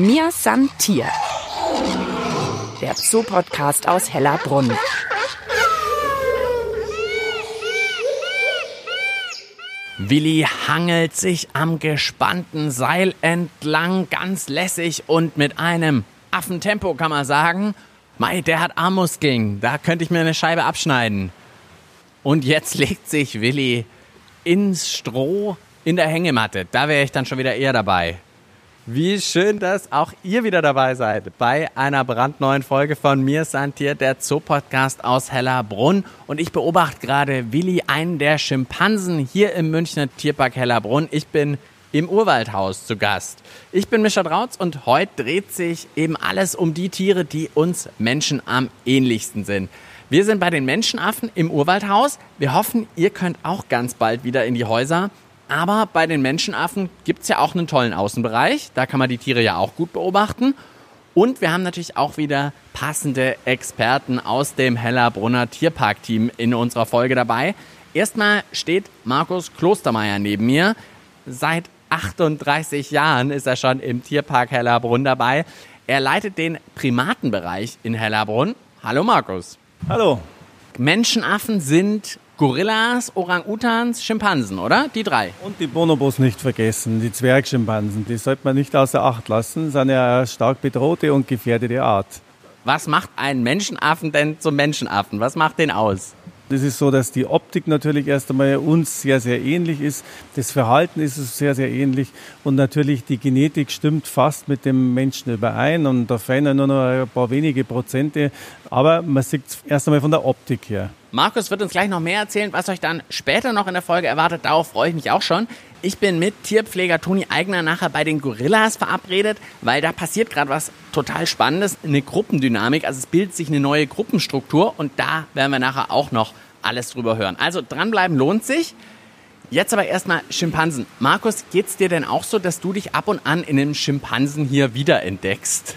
Mir san Tier. Der Zoopodcast aus Hellerbrunn. Willi hangelt sich am gespannten Seil entlang, ganz lässig und mit einem Affentempo kann man sagen. Mei, der hat Armmuskeln, da könnte ich mir eine Scheibe abschneiden. Und jetzt legt sich Willi ins Stroh in der Hängematte. Da wäre ich dann schon wieder eher dabei. Wie schön, dass auch ihr wieder dabei seid bei einer brandneuen Folge von mir, Santier, der Zoopodcast aus Hellerbrunn. Und ich beobachte gerade Willi, einen der Schimpansen hier im Münchner Tierpark Hellerbrunn. Ich bin im Urwaldhaus zu Gast. Ich bin Mischa Drautz und heute dreht sich eben alles um die Tiere, die uns Menschen am ähnlichsten sind. Wir sind bei den Menschenaffen im Urwaldhaus. Wir hoffen, ihr könnt auch ganz bald wieder in die Häuser. Aber bei den Menschenaffen gibt es ja auch einen tollen Außenbereich. Da kann man die Tiere ja auch gut beobachten. Und wir haben natürlich auch wieder passende Experten aus dem Hellerbrunner Tierpark-Team in unserer Folge dabei. Erstmal steht Markus Klostermeier neben mir. Seit 38 Jahren ist er schon im Tierpark Hellerbrunn dabei. Er leitet den Primatenbereich in Hellerbrunn. Hallo Markus. Hallo. Menschenaffen sind Gorillas, Orang-Utans, Schimpansen, oder? Die drei. Und die Bonobos nicht vergessen, die Zwergschimpansen. Die sollte man nicht außer Acht lassen, sind ja eine stark bedrohte und gefährdete Art. Was macht einen Menschenaffen denn zum Menschenaffen? Was macht den aus? Das ist so, dass die Optik natürlich erst einmal uns sehr, sehr ähnlich ist. Das Verhalten ist sehr, sehr ähnlich. Und natürlich die Genetik stimmt fast mit dem Menschen überein. Und da fehlen nur noch ein paar wenige Prozente. Aber man sieht es erst einmal von der Optik her. Markus wird uns gleich noch mehr erzählen, was euch dann später noch in der Folge erwartet. Darauf freue ich mich auch schon. Ich bin mit Tierpfleger Toni Eigner nachher bei den Gorillas verabredet, weil da passiert gerade was total Spannendes, eine Gruppendynamik. Also es bildet sich eine neue Gruppenstruktur und da werden wir nachher auch noch alles drüber hören. Also dranbleiben lohnt sich. Jetzt aber erstmal Schimpansen. Markus, geht's dir denn auch so, dass du dich ab und an in einem Schimpansen hier wiederentdeckst?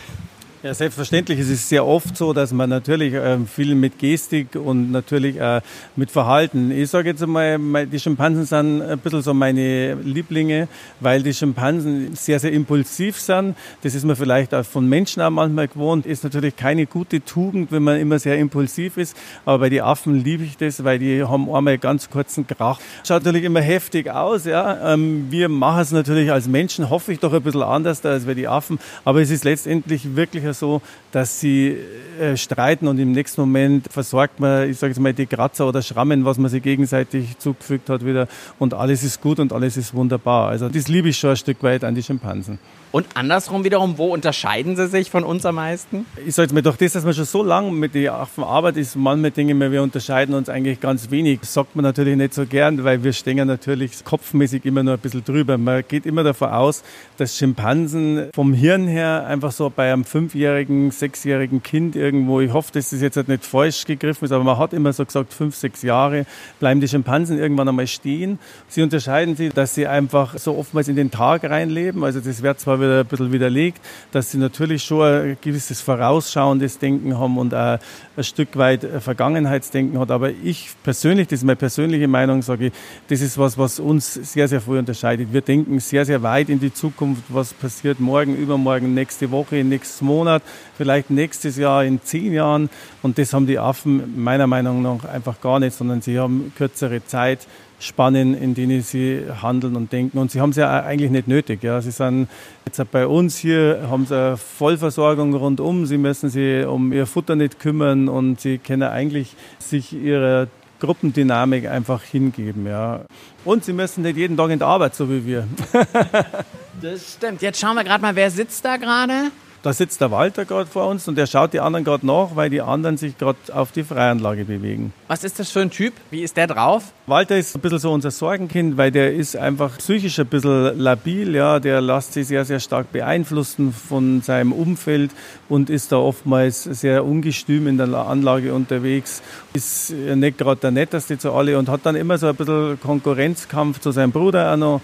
Ja, selbstverständlich. Es ist sehr oft so, dass man natürlich äh, viel mit Gestik und natürlich äh, mit Verhalten. Ich sage jetzt einmal, die Schimpansen sind ein bisschen so meine Lieblinge, weil die Schimpansen sehr, sehr impulsiv sind. Das ist man vielleicht auch von Menschen auch manchmal gewohnt. Ist natürlich keine gute Tugend, wenn man immer sehr impulsiv ist. Aber bei den Affen liebe ich das, weil die haben einmal ganz kurzen Krach. Schaut natürlich immer heftig aus. Ja. Ähm, wir machen es natürlich als Menschen, hoffe ich doch ein bisschen anders als bei den Affen. Aber es ist letztendlich wirklich so, dass sie äh, streiten und im nächsten Moment versorgt man, ich sage jetzt mal, die Kratzer oder Schrammen, was man sich gegenseitig zugefügt hat wieder und alles ist gut und alles ist wunderbar. Also das liebe ich schon ein Stück weit an die Schimpansen. Und andersrum wiederum, wo unterscheiden sie sich von uns am meisten? Ich sage jetzt mal, durch das, dass man schon so lange mit den Affen arbeitet, ist manchmal denke ich wir unterscheiden uns eigentlich ganz wenig. Das sagt man natürlich nicht so gern, weil wir stehen natürlich kopfmäßig immer nur ein bisschen drüber. Man geht immer davon aus, dass Schimpansen vom Hirn her einfach so bei einem fünfjährigen, sechsjährigen Kind irgendwo, ich hoffe, dass das jetzt halt nicht falsch gegriffen ist, aber man hat immer so gesagt, fünf, sechs Jahre bleiben die Schimpansen irgendwann einmal stehen. Sie unterscheiden sich, dass sie einfach so oftmals in den Tag reinleben. Also das wird zwar wieder ein bisschen widerlegt, dass sie natürlich schon ein gewisses vorausschauendes Denken haben und auch ein Stück weit Vergangenheitsdenken hat. Aber ich persönlich, das ist meine persönliche Meinung, sage ich, das ist was, was uns sehr, sehr früh unterscheidet. Wir denken sehr, sehr weit in die Zukunft, was passiert morgen, übermorgen, nächste Woche, nächsten Monat, vielleicht nächstes Jahr, in zehn Jahren. Und das haben die Affen meiner Meinung nach einfach gar nicht, sondern sie haben kürzere Zeit, Spannen, in denen sie handeln und denken. Und sie haben es ja eigentlich nicht nötig. Ja. Sie sind jetzt bei uns hier, haben sie eine Vollversorgung rundum. Sie müssen sich um ihr Futter nicht kümmern und sie können eigentlich sich ihrer Gruppendynamik einfach hingeben. Ja. Und sie müssen nicht jeden Tag in der Arbeit, so wie wir. das stimmt. Jetzt schauen wir gerade mal, wer sitzt da gerade? Da sitzt der Walter gerade vor uns und der schaut die anderen gerade nach, weil die anderen sich gerade auf die Freianlage bewegen. Was ist das für ein Typ? Wie ist der drauf? Walter ist ein bisschen so unser Sorgenkind, weil der ist einfach psychisch ein bisschen labil, ja, der lässt sich sehr, sehr stark beeinflussen von seinem Umfeld und ist da oftmals sehr ungestüm in der Anlage unterwegs, ist nicht gerade der netteste zu alle und hat dann immer so ein bisschen Konkurrenzkampf zu seinem Bruder auch noch.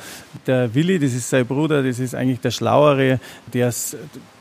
Der Willi, das ist sein Bruder, das ist eigentlich der Schlauere, der es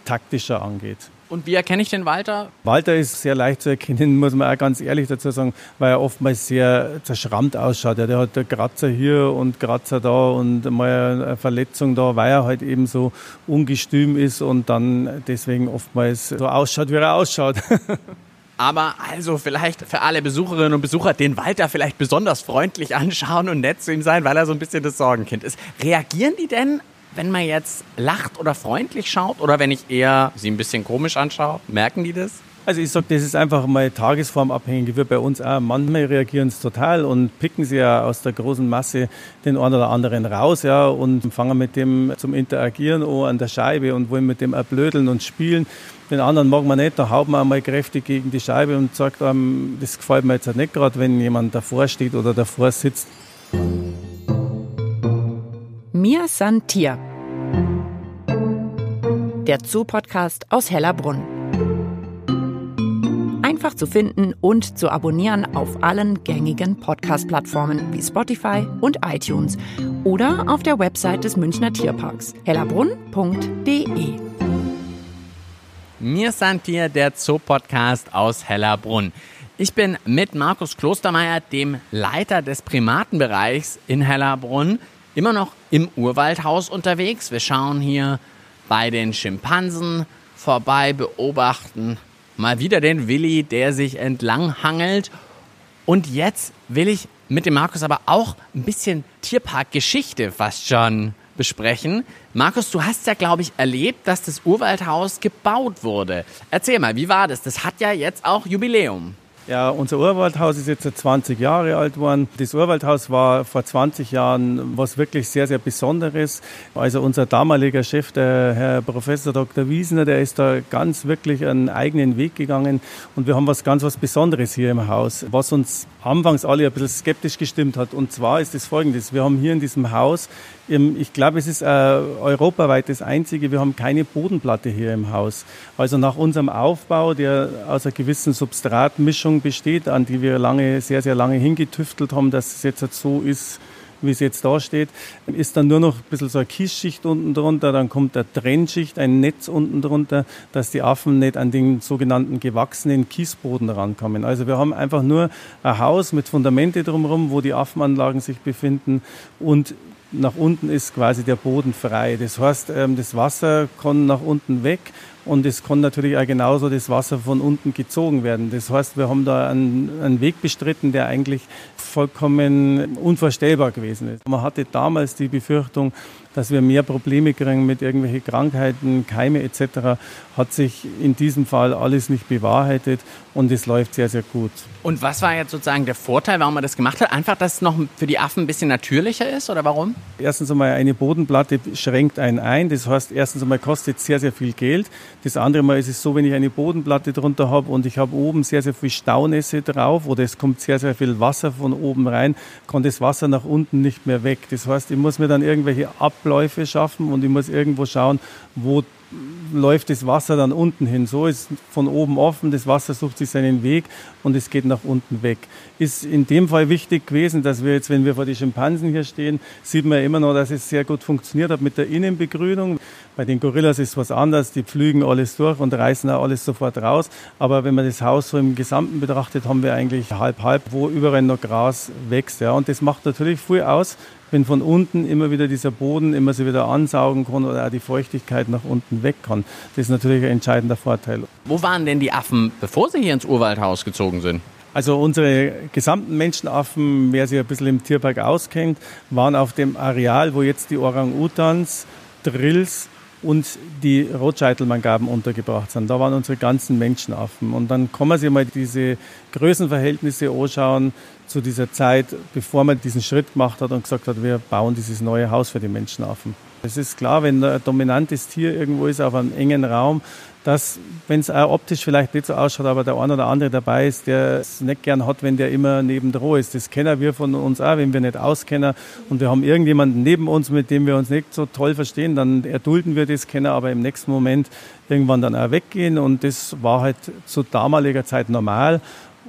taktischer angeht. Und wie erkenne ich den Walter? Walter ist sehr leicht zu erkennen, muss man auch ganz ehrlich dazu sagen, weil er oftmals sehr zerschrammt ausschaut. Ja, der hat Kratzer hier und Kratzer da und mal eine Verletzung da, weil er halt eben so ungestüm ist und dann deswegen oftmals so ausschaut, wie er ausschaut. Aber also vielleicht für alle Besucherinnen und Besucher den Walter vielleicht besonders freundlich anschauen und nett zu ihm sein, weil er so ein bisschen das Sorgenkind ist. Reagieren die denn, wenn man jetzt lacht oder freundlich schaut oder wenn ich eher sie ein bisschen komisch anschaue? Merken die das? Also ich sage, das ist einfach mal tagesformabhängig, wie bei uns auch. Manchmal reagieren sie total und picken sie ja aus der großen Masse den einen oder anderen raus ja, und fangen mit dem zum Interagieren an der Scheibe und wollen mit dem erblödeln und spielen. Den anderen mag man nicht, da haut man einmal kräftig gegen die Scheibe und sagt einem, das gefällt mir jetzt nicht gerade, wenn jemand davor steht oder davor sitzt. Mir san Tier. Der Zoo-Podcast aus Hellerbrunn einfach zu finden und zu abonnieren auf allen gängigen Podcast-Plattformen wie Spotify und iTunes oder auf der Website des Münchner Tierparks hellerbrunn.de. Mir sind hier der Zoo-Podcast aus Hellerbrunn. Ich bin mit Markus Klostermeier, dem Leiter des Primatenbereichs in Hellerbrunn, immer noch im Urwaldhaus unterwegs. Wir schauen hier bei den Schimpansen vorbei, beobachten Mal wieder den Willi, der sich entlang hangelt. Und jetzt will ich mit dem Markus aber auch ein bisschen Tierparkgeschichte fast schon besprechen. Markus, du hast ja, glaube ich, erlebt, dass das Urwaldhaus gebaut wurde. Erzähl mal, wie war das? Das hat ja jetzt auch Jubiläum. Ja, unser Urwaldhaus ist jetzt 20 Jahre alt geworden. Das Urwaldhaus war vor 20 Jahren was wirklich sehr, sehr Besonderes. Also unser damaliger Chef, der Herr Professor Dr. Wiesner, der ist da ganz wirklich einen eigenen Weg gegangen und wir haben was ganz was Besonderes hier im Haus, was uns anfangs alle ein bisschen skeptisch gestimmt hat. Und zwar ist es folgendes. Wir haben hier in diesem Haus ich glaube, es ist äh, europaweit das einzige. Wir haben keine Bodenplatte hier im Haus. Also nach unserem Aufbau, der aus einer gewissen Substratmischung besteht, an die wir lange, sehr, sehr lange hingetüftelt haben, dass es jetzt so ist, wie es jetzt da steht, ist dann nur noch ein bisschen so eine Kiesschicht unten drunter, dann kommt eine Trennschicht, ein Netz unten drunter, dass die Affen nicht an den sogenannten gewachsenen Kiesboden rankommen. Also wir haben einfach nur ein Haus mit Fundamente drumherum, wo die Affenanlagen sich befinden und nach unten ist quasi der Boden frei. Das heißt, ähm, das Wasser kann nach unten weg und es kann natürlich auch genauso das Wasser von unten gezogen werden. Das heißt, wir haben da einen, einen Weg bestritten, der eigentlich vollkommen unvorstellbar gewesen ist. Man hatte damals die Befürchtung, dass wir mehr Probleme kriegen mit irgendwelchen Krankheiten, Keime etc., hat sich in diesem Fall alles nicht bewahrheitet und es läuft sehr, sehr gut. Und was war jetzt sozusagen der Vorteil, warum man das gemacht hat? Einfach, dass es noch für die Affen ein bisschen natürlicher ist oder warum? Erstens einmal, eine Bodenplatte schränkt einen ein. Das heißt, erstens einmal kostet sehr, sehr viel Geld. Das andere Mal ist es so, wenn ich eine Bodenplatte drunter habe und ich habe oben sehr, sehr viel Staunässe drauf oder es kommt sehr, sehr viel Wasser von oben rein, kann das Wasser nach unten nicht mehr weg. Das heißt, ich muss mir dann irgendwelche Abläufe schaffen und ich muss irgendwo schauen, wo läuft das Wasser dann unten hin. So ist von oben offen, das Wasser sucht sich seinen Weg und es geht nach unten weg. Ist in dem Fall wichtig gewesen, dass wir jetzt, wenn wir vor die Schimpansen hier stehen, sieht man ja immer noch, dass es sehr gut funktioniert hat mit der Innenbegrünung. Bei den Gorillas ist was anderes, die pflügen alles durch und reißen auch alles sofort raus. Aber wenn man das Haus so im Gesamten betrachtet, haben wir eigentlich halb halb, wo überall noch Gras wächst. Ja. Und das macht natürlich viel aus, wenn von unten immer wieder dieser Boden immer so wieder ansaugen kann oder auch die Feuchtigkeit nach unten weg kann. Das ist natürlich ein entscheidender Vorteil. Wo waren denn die Affen, bevor sie hier ins Urwaldhaus gezogen sind? Also unsere gesamten Menschenaffen, wer sich ein bisschen im Tierpark auskennt, waren auf dem Areal, wo jetzt die Orang-Utans, Drills und die Rotscheitelmangaben untergebracht sind. Da waren unsere ganzen Menschenaffen. Und dann kann man sich mal diese Größenverhältnisse anschauen zu dieser Zeit, bevor man diesen Schritt gemacht hat und gesagt hat, wir bauen dieses neue Haus für die Menschenaffen. Es ist klar, wenn ein dominantes Tier irgendwo ist auf einem engen Raum, dass, wenn es auch optisch vielleicht nicht so ausschaut, aber der eine oder andere dabei ist, der es nicht gern hat, wenn der immer nebendran ist. Das kennen wir von uns auch, wenn wir nicht auskennen und wir haben irgendjemanden neben uns, mit dem wir uns nicht so toll verstehen, dann erdulden wir das, kennen aber im nächsten Moment irgendwann dann auch weggehen und das war halt zu damaliger Zeit normal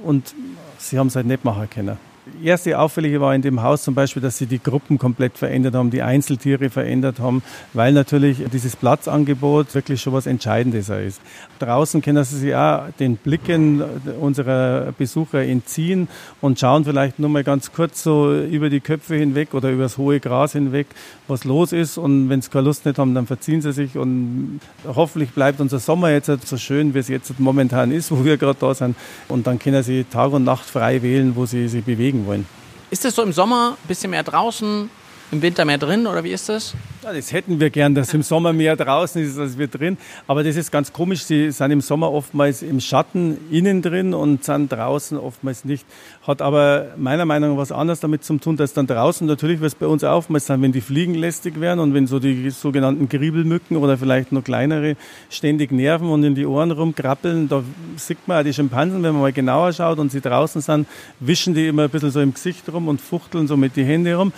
und sie haben es halt nicht machen können erste Auffällige war in dem Haus zum Beispiel, dass sie die Gruppen komplett verändert haben, die Einzeltiere verändert haben, weil natürlich dieses Platzangebot wirklich schon was Entscheidendes ist. Draußen können sie sich auch den Blicken unserer Besucher entziehen und schauen vielleicht nur mal ganz kurz so über die Köpfe hinweg oder über das hohe Gras hinweg, was los ist. Und wenn sie keine Lust nicht haben, dann verziehen sie sich. Und hoffentlich bleibt unser Sommer jetzt so schön, wie es jetzt momentan ist, wo wir gerade da sind. Und dann können sie Tag und Nacht frei wählen, wo sie sich bewegen wollen. Ist das so im Sommer ein bisschen mehr draußen, im Winter mehr drin oder wie ist das? Ja, das hätten wir gern, dass im Sommer mehr draußen ist als wir drin. Aber das ist ganz komisch. Sie sind im Sommer oftmals im Schatten innen drin und sind draußen oftmals nicht. Hat aber meiner Meinung nach was anderes damit zu tun, dass dann draußen natürlich, was bei uns oftmals sein, wenn die Fliegen lästig werden und wenn so die sogenannten Griebelmücken oder vielleicht noch kleinere ständig nerven und in die Ohren rumkrabbeln, da sieht man auch die Schimpansen, wenn man mal genauer schaut und sie draußen sind, wischen die immer ein bisschen so im Gesicht rum und fuchteln so mit die Hände rum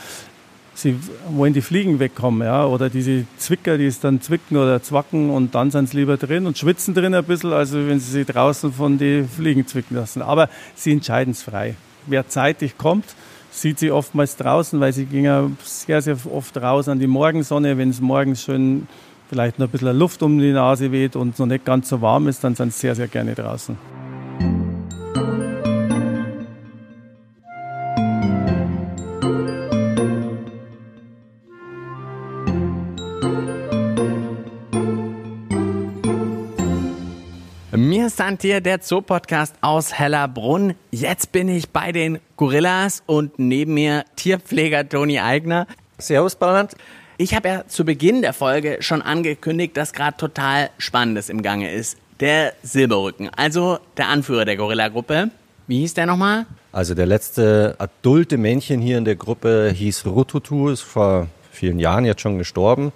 sie wollen die Fliegen wegkommen, ja, oder diese Zwicker, die es dann zwicken oder zwacken und dann sind sie lieber drin und schwitzen drin ein bisschen, also wenn sie sich draußen von den Fliegen zwicken lassen. Aber sie entscheiden es frei. Wer zeitig kommt, sieht sie oftmals draußen, weil sie gehen sehr, sehr oft raus an die Morgensonne. Wenn es morgens schön vielleicht noch ein bisschen Luft um die Nase weht und noch nicht ganz so warm ist, dann sind sie sehr, sehr gerne draußen. Mir stand hier der Zoopodcast aus Hellerbrunn. Jetzt bin ich bei den Gorillas und neben mir Tierpfleger Toni Eigner. Servus, Bernhard. Ich habe ja zu Beginn der Folge schon angekündigt, dass gerade total Spannendes im Gange ist. Der Silberrücken, also der Anführer der Gorilla-Gruppe. Wie hieß der nochmal? Also der letzte adulte Männchen hier in der Gruppe hieß Rututu, ist vor vielen Jahren jetzt schon gestorben.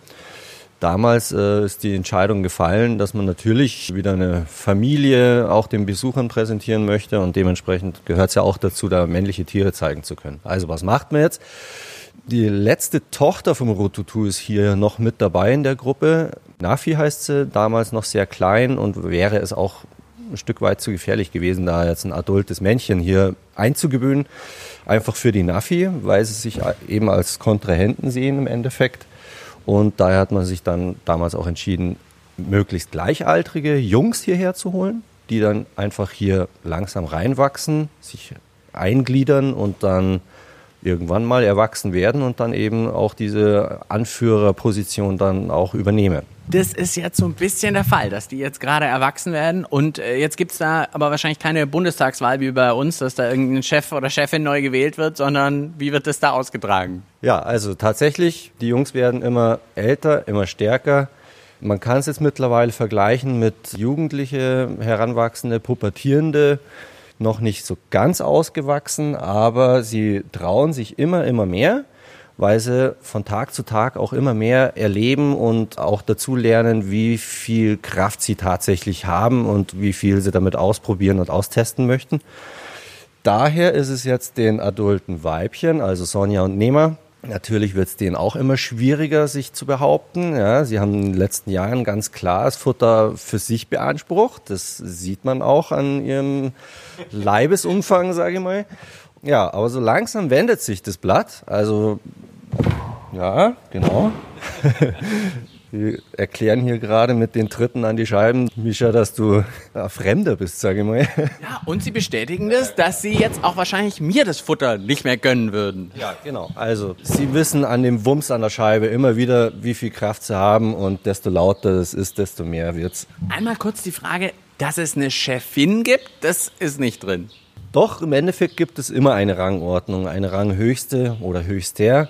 Damals äh, ist die Entscheidung gefallen, dass man natürlich wieder eine Familie auch den Besuchern präsentieren möchte und dementsprechend gehört es ja auch dazu, da männliche Tiere zeigen zu können. Also was macht man jetzt? Die letzte Tochter vom Rotutu ist hier noch mit dabei in der Gruppe. Nafi heißt sie, damals noch sehr klein und wäre es auch ein Stück weit zu gefährlich gewesen, da jetzt ein adultes Männchen hier einzugewöhnen. Einfach für die Nafi, weil sie sich eben als Kontrahenten sehen im Endeffekt. Und daher hat man sich dann damals auch entschieden, möglichst gleichaltrige Jungs hierher zu holen, die dann einfach hier langsam reinwachsen, sich eingliedern und dann irgendwann mal erwachsen werden und dann eben auch diese Anführerposition dann auch übernehmen. Das ist jetzt so ein bisschen der Fall, dass die jetzt gerade erwachsen werden und äh, jetzt gibt es da aber wahrscheinlich keine Bundestagswahl wie bei uns, dass da irgendein Chef oder Chefin neu gewählt wird, sondern wie wird das da ausgetragen? Ja, also tatsächlich, die Jungs werden immer älter, immer stärker. Man kann es jetzt mittlerweile vergleichen mit Jugendliche, Heranwachsende, Pubertierende noch nicht so ganz ausgewachsen, aber sie trauen sich immer, immer mehr, weil sie von Tag zu Tag auch immer mehr erleben und auch dazu lernen, wie viel Kraft sie tatsächlich haben und wie viel sie damit ausprobieren und austesten möchten. Daher ist es jetzt den adulten Weibchen, also Sonja und Nehmer, Natürlich wird es denen auch immer schwieriger, sich zu behaupten. Ja, sie haben in den letzten Jahren ganz klar das Futter für sich beansprucht. Das sieht man auch an ihrem Leibesumfang, sage ich mal. Ja, aber so langsam wendet sich das Blatt. Also, ja, genau. Wir erklären hier gerade mit den Tritten an die Scheiben, Mischa, dass du ein Fremder bist, sage ich mal. Ja, und sie bestätigen das, dass sie jetzt auch wahrscheinlich mir das Futter nicht mehr gönnen würden. Ja, genau. Also, sie wissen an dem Wumms an der Scheibe immer wieder, wie viel Kraft sie haben und desto lauter es ist, desto mehr wird's. Einmal kurz die Frage, dass es eine Chefin gibt, das ist nicht drin. Doch, im Endeffekt gibt es immer eine Rangordnung, eine Ranghöchste oder Höchster.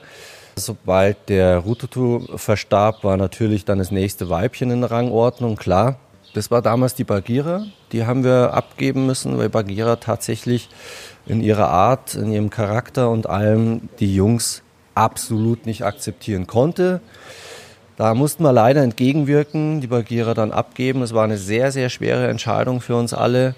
Sobald der Rututu verstarb, war natürlich dann das nächste Weibchen in Rangordnung, klar. Das war damals die Bagheera. Die haben wir abgeben müssen, weil Bagheera tatsächlich in ihrer Art, in ihrem Charakter und allem die Jungs absolut nicht akzeptieren konnte. Da mussten wir leider entgegenwirken, die Bagheera dann abgeben. Es war eine sehr, sehr schwere Entscheidung für uns alle.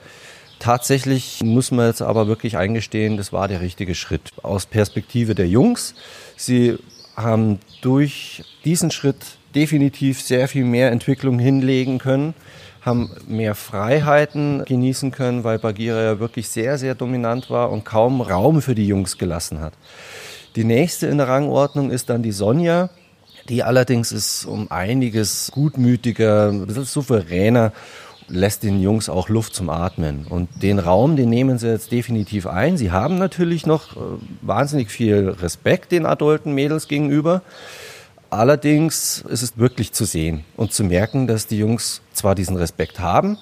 Tatsächlich muss man jetzt aber wirklich eingestehen, das war der richtige Schritt. Aus Perspektive der Jungs. Sie haben durch diesen Schritt definitiv sehr viel mehr Entwicklung hinlegen können, haben mehr Freiheiten genießen können, weil Bagheera ja wirklich sehr, sehr dominant war und kaum Raum für die Jungs gelassen hat. Die nächste in der Rangordnung ist dann die Sonja. Die allerdings ist um einiges gutmütiger, ein bisschen souveräner, lässt den Jungs auch Luft zum Atmen. Und den Raum, den nehmen sie jetzt definitiv ein. Sie haben natürlich noch äh, wahnsinnig viel Respekt den adulten Mädels gegenüber. Allerdings ist es wirklich zu sehen und zu merken, dass die Jungs zwar diesen Respekt haben,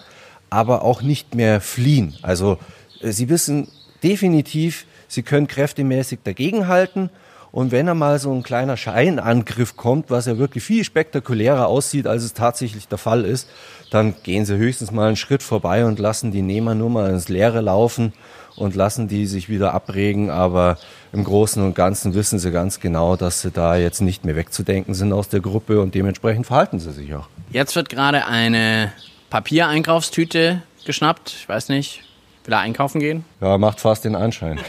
aber auch nicht mehr fliehen. Also äh, sie wissen definitiv, sie können kräftemäßig dagegenhalten. Und wenn er mal so ein kleiner Scheinangriff kommt, was ja wirklich viel spektakulärer aussieht, als es tatsächlich der Fall ist, dann gehen sie höchstens mal einen Schritt vorbei und lassen die Nehmer nur mal ins Leere laufen und lassen die sich wieder abregen. Aber im Großen und Ganzen wissen sie ganz genau, dass sie da jetzt nicht mehr wegzudenken sind aus der Gruppe und dementsprechend verhalten sie sich auch. Jetzt wird gerade eine Papiereinkaufstüte geschnappt. Ich weiß nicht, will er einkaufen gehen? Ja, macht fast den Anschein.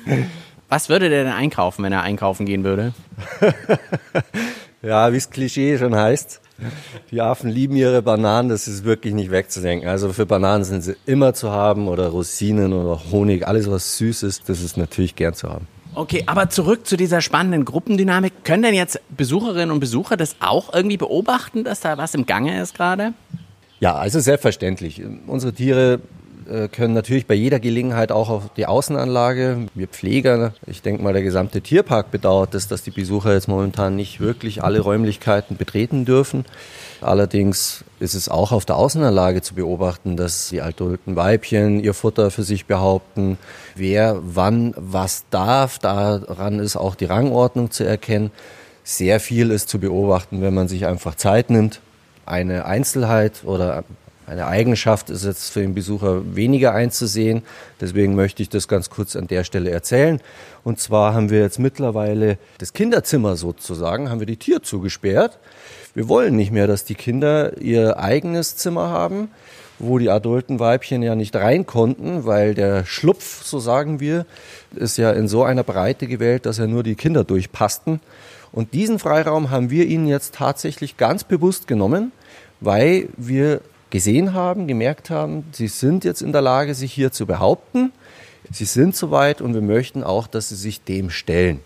Was würde der denn einkaufen, wenn er einkaufen gehen würde? ja, wie es Klischee schon heißt. Die Affen lieben ihre Bananen, das ist wirklich nicht wegzudenken. Also für Bananen sind sie immer zu haben oder Rosinen oder Honig, alles was süß ist, das ist natürlich gern zu haben. Okay, aber zurück zu dieser spannenden Gruppendynamik. Können denn jetzt Besucherinnen und Besucher das auch irgendwie beobachten, dass da was im Gange ist gerade? Ja, also selbstverständlich. Unsere Tiere können natürlich bei jeder Gelegenheit auch auf die Außenanlage. Wir Pfleger, ich denke mal, der gesamte Tierpark bedauert es, dass die Besucher jetzt momentan nicht wirklich alle Räumlichkeiten betreten dürfen. Allerdings ist es auch auf der Außenanlage zu beobachten, dass die adulten Weibchen ihr Futter für sich behaupten, wer wann was darf. Daran ist auch die Rangordnung zu erkennen. Sehr viel ist zu beobachten, wenn man sich einfach Zeit nimmt. Eine Einzelheit oder eine Eigenschaft ist jetzt für den Besucher weniger einzusehen. Deswegen möchte ich das ganz kurz an der Stelle erzählen. Und zwar haben wir jetzt mittlerweile das Kinderzimmer sozusagen, haben wir die Tür zugesperrt. Wir wollen nicht mehr, dass die Kinder ihr eigenes Zimmer haben, wo die adulten Weibchen ja nicht rein konnten, weil der Schlupf, so sagen wir, ist ja in so einer Breite gewählt, dass ja nur die Kinder durchpassten. Und diesen Freiraum haben wir ihnen jetzt tatsächlich ganz bewusst genommen, weil wir gesehen haben, gemerkt haben, sie sind jetzt in der Lage, sich hier zu behaupten. Sie sind soweit und wir möchten auch, dass sie sich dem stellen.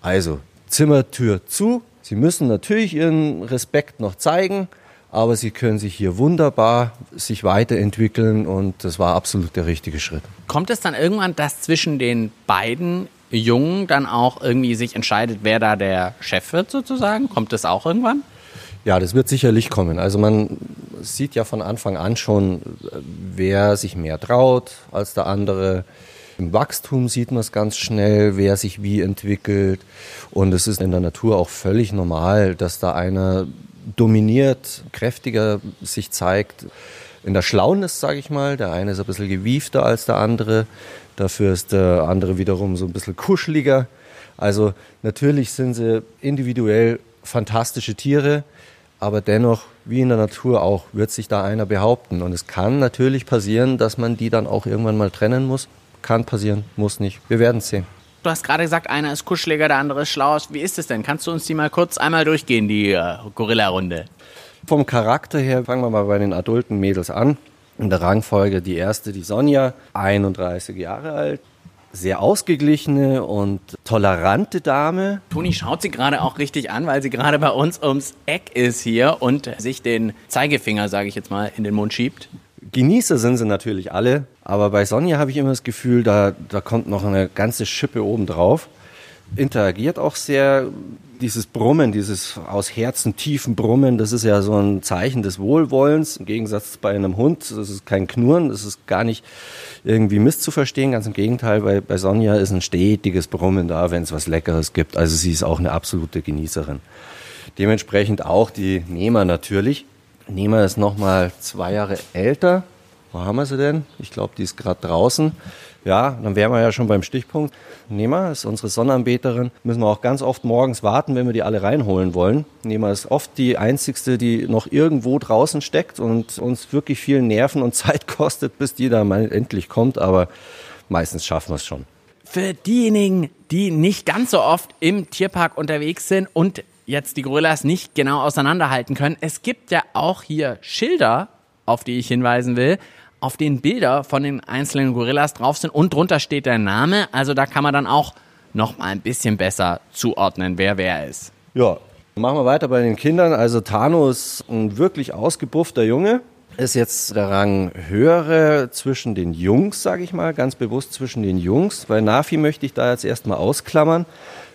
Also Zimmertür zu. Sie müssen natürlich ihren Respekt noch zeigen, aber sie können sich hier wunderbar sich weiterentwickeln und das war absolut der richtige Schritt. Kommt es dann irgendwann, dass zwischen den beiden Jungen dann auch irgendwie sich entscheidet, wer da der Chef wird sozusagen? Kommt das auch irgendwann? Ja, das wird sicherlich kommen. Also man sieht ja von Anfang an schon, wer sich mehr traut als der andere. Im Wachstum sieht man es ganz schnell, wer sich wie entwickelt. Und es ist in der Natur auch völlig normal, dass da einer dominiert, kräftiger sich zeigt. In der Schlaunis, sage ich mal, der eine ist ein bisschen gewiefter als der andere. Dafür ist der andere wiederum so ein bisschen kuscheliger. Also natürlich sind sie individuell fantastische Tiere, aber dennoch, wie in der Natur auch, wird sich da einer behaupten. Und es kann natürlich passieren, dass man die dann auch irgendwann mal trennen muss. Kann passieren, muss nicht. Wir werden es sehen. Du hast gerade gesagt, einer ist kuscheliger, der andere ist schlau. Wie ist es denn? Kannst du uns die mal kurz einmal durchgehen, die äh, Gorilla-Runde? Vom Charakter her fangen wir mal bei den adulten Mädels an. In der Rangfolge die erste, die Sonja, 31 Jahre alt, sehr ausgeglichene und tolerante Dame. Toni schaut sie gerade auch richtig an, weil sie gerade bei uns ums Eck ist hier und sich den Zeigefinger, sage ich jetzt mal, in den Mund schiebt. Genießer sind sie natürlich alle, aber bei Sonja habe ich immer das Gefühl, da, da kommt noch eine ganze Schippe oben drauf. Interagiert auch sehr dieses Brummen, dieses aus Herzen tiefen Brummen, das ist ja so ein Zeichen des Wohlwollens. Im Gegensatz bei einem Hund, das ist kein Knurren, das ist gar nicht irgendwie misszuverstehen. Ganz im Gegenteil, bei, bei Sonja ist ein stetiges Brummen da, wenn es was Leckeres gibt. Also sie ist auch eine absolute Genießerin. Dementsprechend auch die Nehmer natürlich. Nehmer ist nochmal zwei Jahre älter. Wo haben wir sie denn? Ich glaube, die ist gerade draußen. Ja, dann wären wir ja schon beim Stichpunkt. Nehmer ist unsere Sonnenanbeterin. Müssen wir auch ganz oft morgens warten, wenn wir die alle reinholen wollen. Nehmer ist oft die einzigste, die noch irgendwo draußen steckt und uns wirklich viel Nerven und Zeit kostet, bis die da mal endlich kommt. Aber meistens schaffen wir es schon. Für diejenigen, die nicht ganz so oft im Tierpark unterwegs sind und jetzt die Gorillas nicht genau auseinanderhalten können, es gibt ja auch hier Schilder auf die ich hinweisen will, auf den Bilder von den einzelnen Gorillas drauf sind und drunter steht der Name. Also da kann man dann auch noch mal ein bisschen besser zuordnen, wer wer ist. Ja, machen wir weiter bei den Kindern. Also Tano ist ein wirklich ausgebuffter Junge. Ist jetzt der Rang höhere zwischen den Jungs, sage ich mal, ganz bewusst zwischen den Jungs. Bei Nafi möchte ich da jetzt erstmal ausklammern.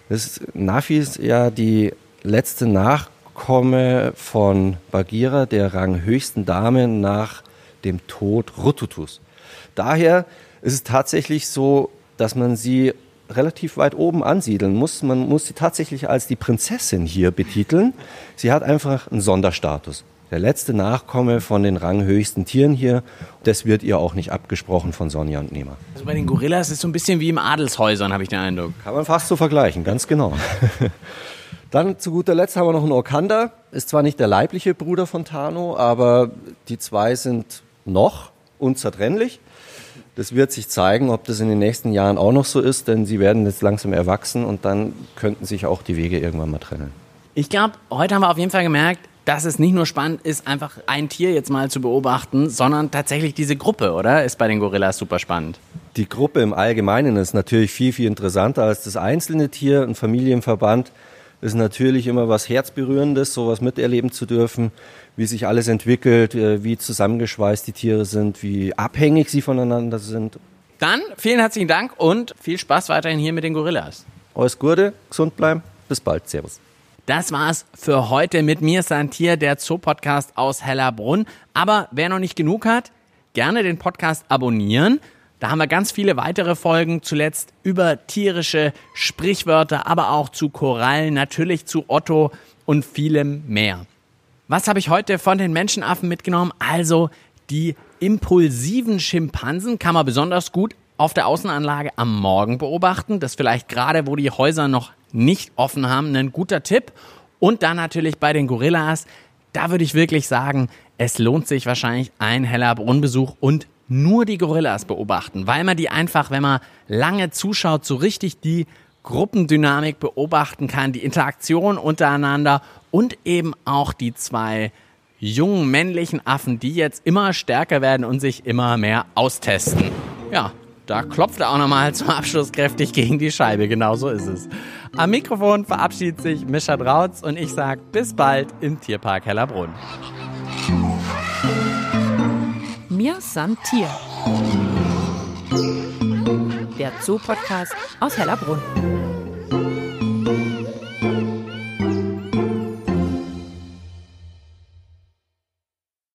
Das, Nafi ist ja die letzte Nachkomme von Bagheera, der ranghöchsten Dame nach dem Tod Rututus. Daher ist es tatsächlich so, dass man sie relativ weit oben ansiedeln muss. Man muss sie tatsächlich als die Prinzessin hier betiteln. Sie hat einfach einen Sonderstatus der letzte Nachkomme von den ranghöchsten Tieren hier. Das wird ihr auch nicht abgesprochen von Sonja und Nehmer. Also bei den Gorillas ist es so ein bisschen wie im Adelshäusern, habe ich den Eindruck. Kann man fast so vergleichen, ganz genau. Dann zu guter Letzt haben wir noch einen Okanda. Ist zwar nicht der leibliche Bruder von Tano, aber die zwei sind noch unzertrennlich. Das wird sich zeigen, ob das in den nächsten Jahren auch noch so ist, denn sie werden jetzt langsam erwachsen und dann könnten sich auch die Wege irgendwann mal trennen. Ich glaube, heute haben wir auf jeden Fall gemerkt, dass es nicht nur spannend ist, einfach ein Tier jetzt mal zu beobachten, sondern tatsächlich diese Gruppe, oder? Ist bei den Gorillas super spannend. Die Gruppe im Allgemeinen ist natürlich viel, viel interessanter als das einzelne Tier. Ein Familienverband ist natürlich immer was Herzberührendes, sowas miterleben zu dürfen, wie sich alles entwickelt, äh, wie zusammengeschweißt die Tiere sind, wie abhängig sie voneinander sind. Dann vielen herzlichen Dank und viel Spaß weiterhin hier mit den Gorillas. Alles Gute, gesund bleiben, bis bald, Servus. Das war's für heute mit mir, Santier, der Zoo-Podcast aus Hellerbrunn. Aber wer noch nicht genug hat, gerne den Podcast abonnieren. Da haben wir ganz viele weitere Folgen, zuletzt über tierische Sprichwörter, aber auch zu Korallen, natürlich zu Otto und vielem mehr. Was habe ich heute von den Menschenaffen mitgenommen? Also die impulsiven Schimpansen kann man besonders gut auf der Außenanlage am Morgen beobachten. Das vielleicht gerade, wo die Häuser noch nicht offen haben, ein guter Tipp. Und dann natürlich bei den Gorillas, da würde ich wirklich sagen, es lohnt sich wahrscheinlich ein heller Brunnenbesuch und nur die Gorillas beobachten, weil man die einfach, wenn man lange zuschaut, so richtig die Gruppendynamik beobachten kann, die Interaktion untereinander und eben auch die zwei jungen männlichen Affen, die jetzt immer stärker werden und sich immer mehr austesten. Ja, da klopft er auch nochmal zum Abschluss kräftig gegen die Scheibe. Genau so ist es. Am Mikrofon verabschiedet sich Mischa Drautz und ich sage bis bald im Tierpark Hellerbrunn. Mir san Tier. Der Zoo-Podcast aus Hellerbrunn.